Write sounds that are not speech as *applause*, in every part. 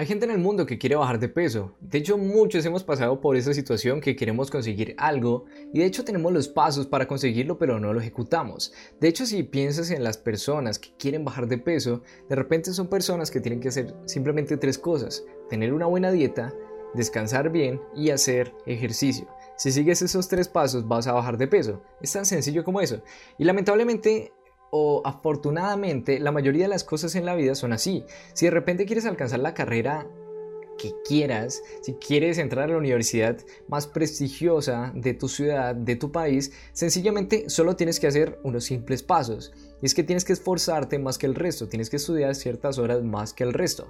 Hay gente en el mundo que quiere bajar de peso. De hecho, muchos hemos pasado por esa situación que queremos conseguir algo y de hecho tenemos los pasos para conseguirlo pero no lo ejecutamos. De hecho, si piensas en las personas que quieren bajar de peso, de repente son personas que tienen que hacer simplemente tres cosas. Tener una buena dieta, descansar bien y hacer ejercicio. Si sigues esos tres pasos vas a bajar de peso. Es tan sencillo como eso. Y lamentablemente o afortunadamente la mayoría de las cosas en la vida son así. Si de repente quieres alcanzar la carrera que quieras, si quieres entrar a la universidad más prestigiosa de tu ciudad, de tu país, sencillamente solo tienes que hacer unos simples pasos. Y es que tienes que esforzarte más que el resto, tienes que estudiar ciertas horas más que el resto.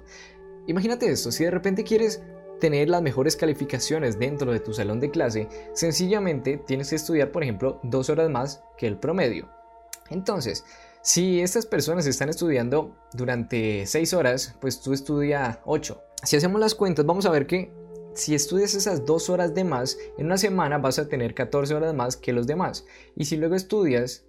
Imagínate esto, si de repente quieres tener las mejores calificaciones dentro de tu salón de clase, sencillamente tienes que estudiar, por ejemplo, dos horas más que el promedio. Entonces, si estas personas están estudiando durante 6 horas, pues tú estudia 8. Si hacemos las cuentas, vamos a ver que si estudias esas 2 horas de más, en una semana vas a tener 14 horas más que los demás. Y si luego estudias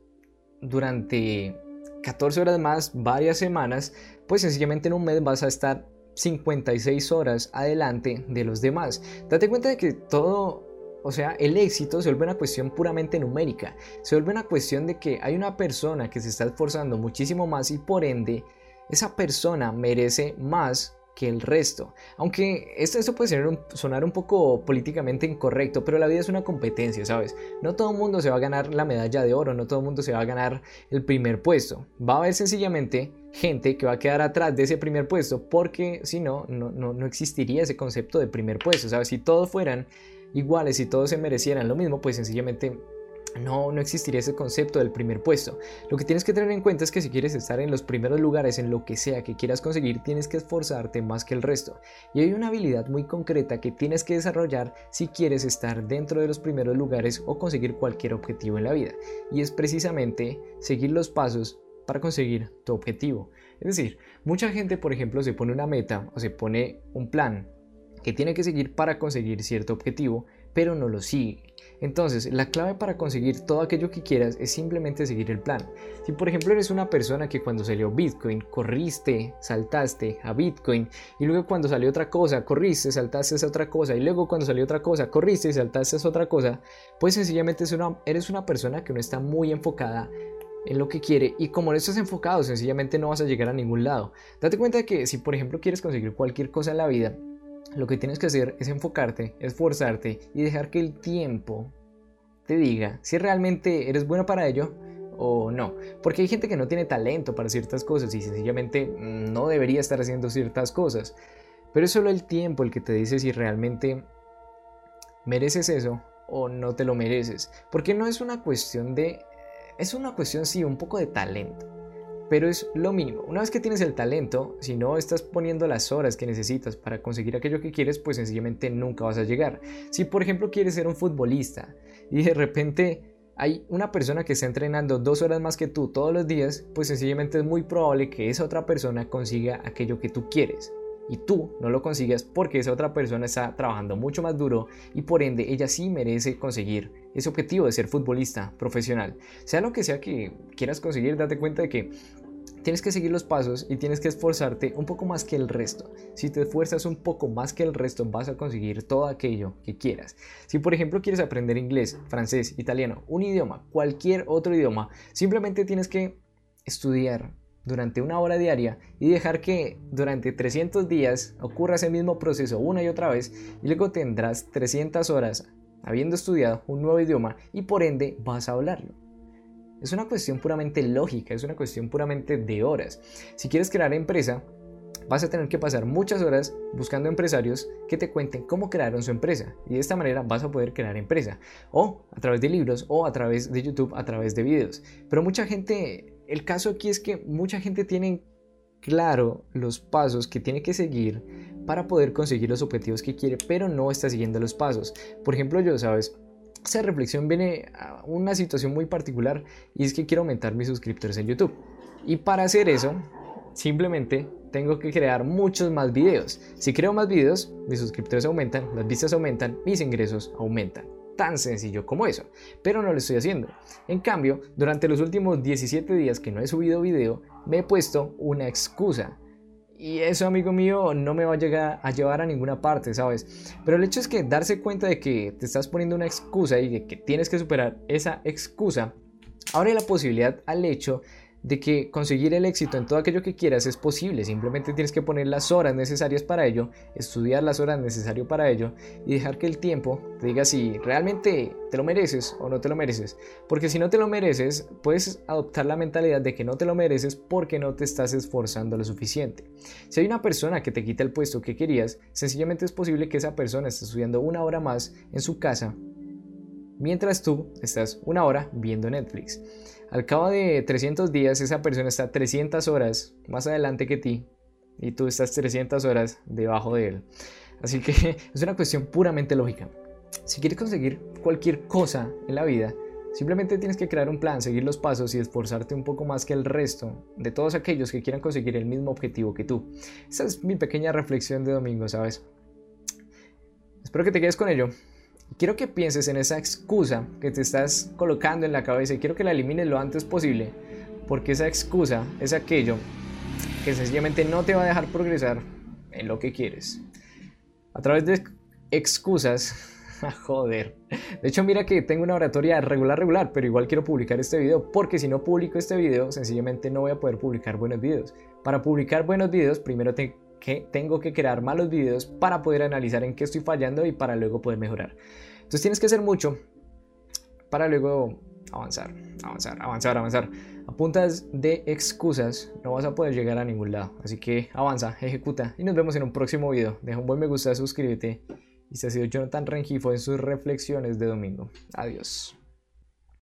durante 14 horas más varias semanas, pues sencillamente en un mes vas a estar 56 horas adelante de los demás. Date cuenta de que todo o sea, el éxito se vuelve una cuestión puramente numérica. Se vuelve una cuestión de que hay una persona que se está esforzando muchísimo más y por ende esa persona merece más que el resto. Aunque esto, puede sonar un poco políticamente incorrecto, pero la vida es una competencia, ¿sabes? No todo el mundo se va a ganar la medalla de oro, no todo el mundo se va a ganar el primer puesto. Va a haber sencillamente gente que va a quedar atrás de ese primer puesto porque si no, no, no existiría ese concepto de primer puesto, ¿sabes? Si todos fueran iguales y todos se merecieran lo mismo, pues sencillamente no, no existiría ese concepto del primer puesto. Lo que tienes que tener en cuenta es que si quieres estar en los primeros lugares en lo que sea que quieras conseguir, tienes que esforzarte más que el resto. Y hay una habilidad muy concreta que tienes que desarrollar si quieres estar dentro de los primeros lugares o conseguir cualquier objetivo en la vida. Y es precisamente seguir los pasos para conseguir tu objetivo. Es decir, mucha gente, por ejemplo, se pone una meta o se pone un plan que tiene que seguir para conseguir cierto objetivo, pero no lo sigue. Entonces, la clave para conseguir todo aquello que quieras es simplemente seguir el plan. Si por ejemplo eres una persona que cuando salió Bitcoin corriste, saltaste a Bitcoin y luego cuando salió otra cosa corriste, saltaste a otra cosa y luego cuando salió otra cosa corriste y saltaste a otra cosa, pues sencillamente eres una persona que no está muy enfocada en lo que quiere y como no estás enfocado sencillamente no vas a llegar a ningún lado. Date cuenta de que si por ejemplo quieres conseguir cualquier cosa en la vida, lo que tienes que hacer es enfocarte, esforzarte y dejar que el tiempo te diga si realmente eres bueno para ello o no. Porque hay gente que no tiene talento para ciertas cosas y sencillamente no debería estar haciendo ciertas cosas. Pero es solo el tiempo el que te dice si realmente mereces eso o no te lo mereces. Porque no es una cuestión de... Es una cuestión, sí, un poco de talento pero es lo mínimo. Una vez que tienes el talento, si no estás poniendo las horas que necesitas para conseguir aquello que quieres, pues sencillamente nunca vas a llegar. Si por ejemplo quieres ser un futbolista y de repente hay una persona que está entrenando dos horas más que tú todos los días, pues sencillamente es muy probable que esa otra persona consiga aquello que tú quieres y tú no lo consigas porque esa otra persona está trabajando mucho más duro y por ende ella sí merece conseguir ese objetivo de ser futbolista profesional. Sea lo que sea que quieras conseguir, date cuenta de que tienes que seguir los pasos y tienes que esforzarte un poco más que el resto. Si te esfuerzas un poco más que el resto, vas a conseguir todo aquello que quieras. Si por ejemplo quieres aprender inglés, francés, italiano, un idioma, cualquier otro idioma, simplemente tienes que estudiar, durante una hora diaria y dejar que durante 300 días ocurra ese mismo proceso una y otra vez y luego tendrás 300 horas habiendo estudiado un nuevo idioma y por ende vas a hablarlo. Es una cuestión puramente lógica, es una cuestión puramente de horas. Si quieres crear empresa, vas a tener que pasar muchas horas buscando empresarios que te cuenten cómo crearon su empresa y de esta manera vas a poder crear empresa o a través de libros o a través de YouTube, a través de videos. Pero mucha gente el caso aquí es que mucha gente tiene claro los pasos que tiene que seguir para poder conseguir los objetivos que quiere, pero no está siguiendo los pasos. Por ejemplo, yo, ¿sabes? Esa reflexión viene a una situación muy particular y es que quiero aumentar mis suscriptores en YouTube. Y para hacer eso, simplemente tengo que crear muchos más videos. Si creo más videos, mis suscriptores aumentan, las vistas aumentan, mis ingresos aumentan tan sencillo como eso, pero no lo estoy haciendo. En cambio, durante los últimos 17 días que no he subido video, me he puesto una excusa. Y eso, amigo mío, no me va a llegar a llevar a ninguna parte, ¿sabes? Pero el hecho es que darse cuenta de que te estás poniendo una excusa y de que tienes que superar esa excusa, abre la posibilidad al hecho de que conseguir el éxito en todo aquello que quieras es posible, simplemente tienes que poner las horas necesarias para ello, estudiar las horas necesarias para ello y dejar que el tiempo te diga si realmente te lo mereces o no te lo mereces. Porque si no te lo mereces, puedes adoptar la mentalidad de que no te lo mereces porque no te estás esforzando lo suficiente. Si hay una persona que te quita el puesto que querías, sencillamente es posible que esa persona esté estudiando una hora más en su casa mientras tú estás una hora viendo Netflix. Al cabo de 300 días, esa persona está 300 horas más adelante que ti y tú estás 300 horas debajo de él. Así que *laughs* es una cuestión puramente lógica. Si quieres conseguir cualquier cosa en la vida, simplemente tienes que crear un plan, seguir los pasos y esforzarte un poco más que el resto de todos aquellos que quieran conseguir el mismo objetivo que tú. Esa es mi pequeña reflexión de domingo, ¿sabes? Espero que te quedes con ello. Quiero que pienses en esa excusa que te estás colocando en la cabeza y quiero que la elimines lo antes posible, porque esa excusa es aquello que sencillamente no te va a dejar progresar en lo que quieres. A través de excusas, *laughs* joder. De hecho, mira que tengo una oratoria regular, regular, pero igual quiero publicar este video, porque si no publico este video, sencillamente no voy a poder publicar buenos videos. Para publicar buenos videos, primero te que tengo que crear malos videos para poder analizar en qué estoy fallando y para luego poder mejorar. Entonces tienes que hacer mucho para luego avanzar, avanzar, avanzar, avanzar. A puntas de excusas no vas a poder llegar a ningún lado. Así que avanza, ejecuta y nos vemos en un próximo video. Deja un buen me gusta, suscríbete. Y este ha sido Jonathan Rengifo en sus reflexiones de domingo. Adiós.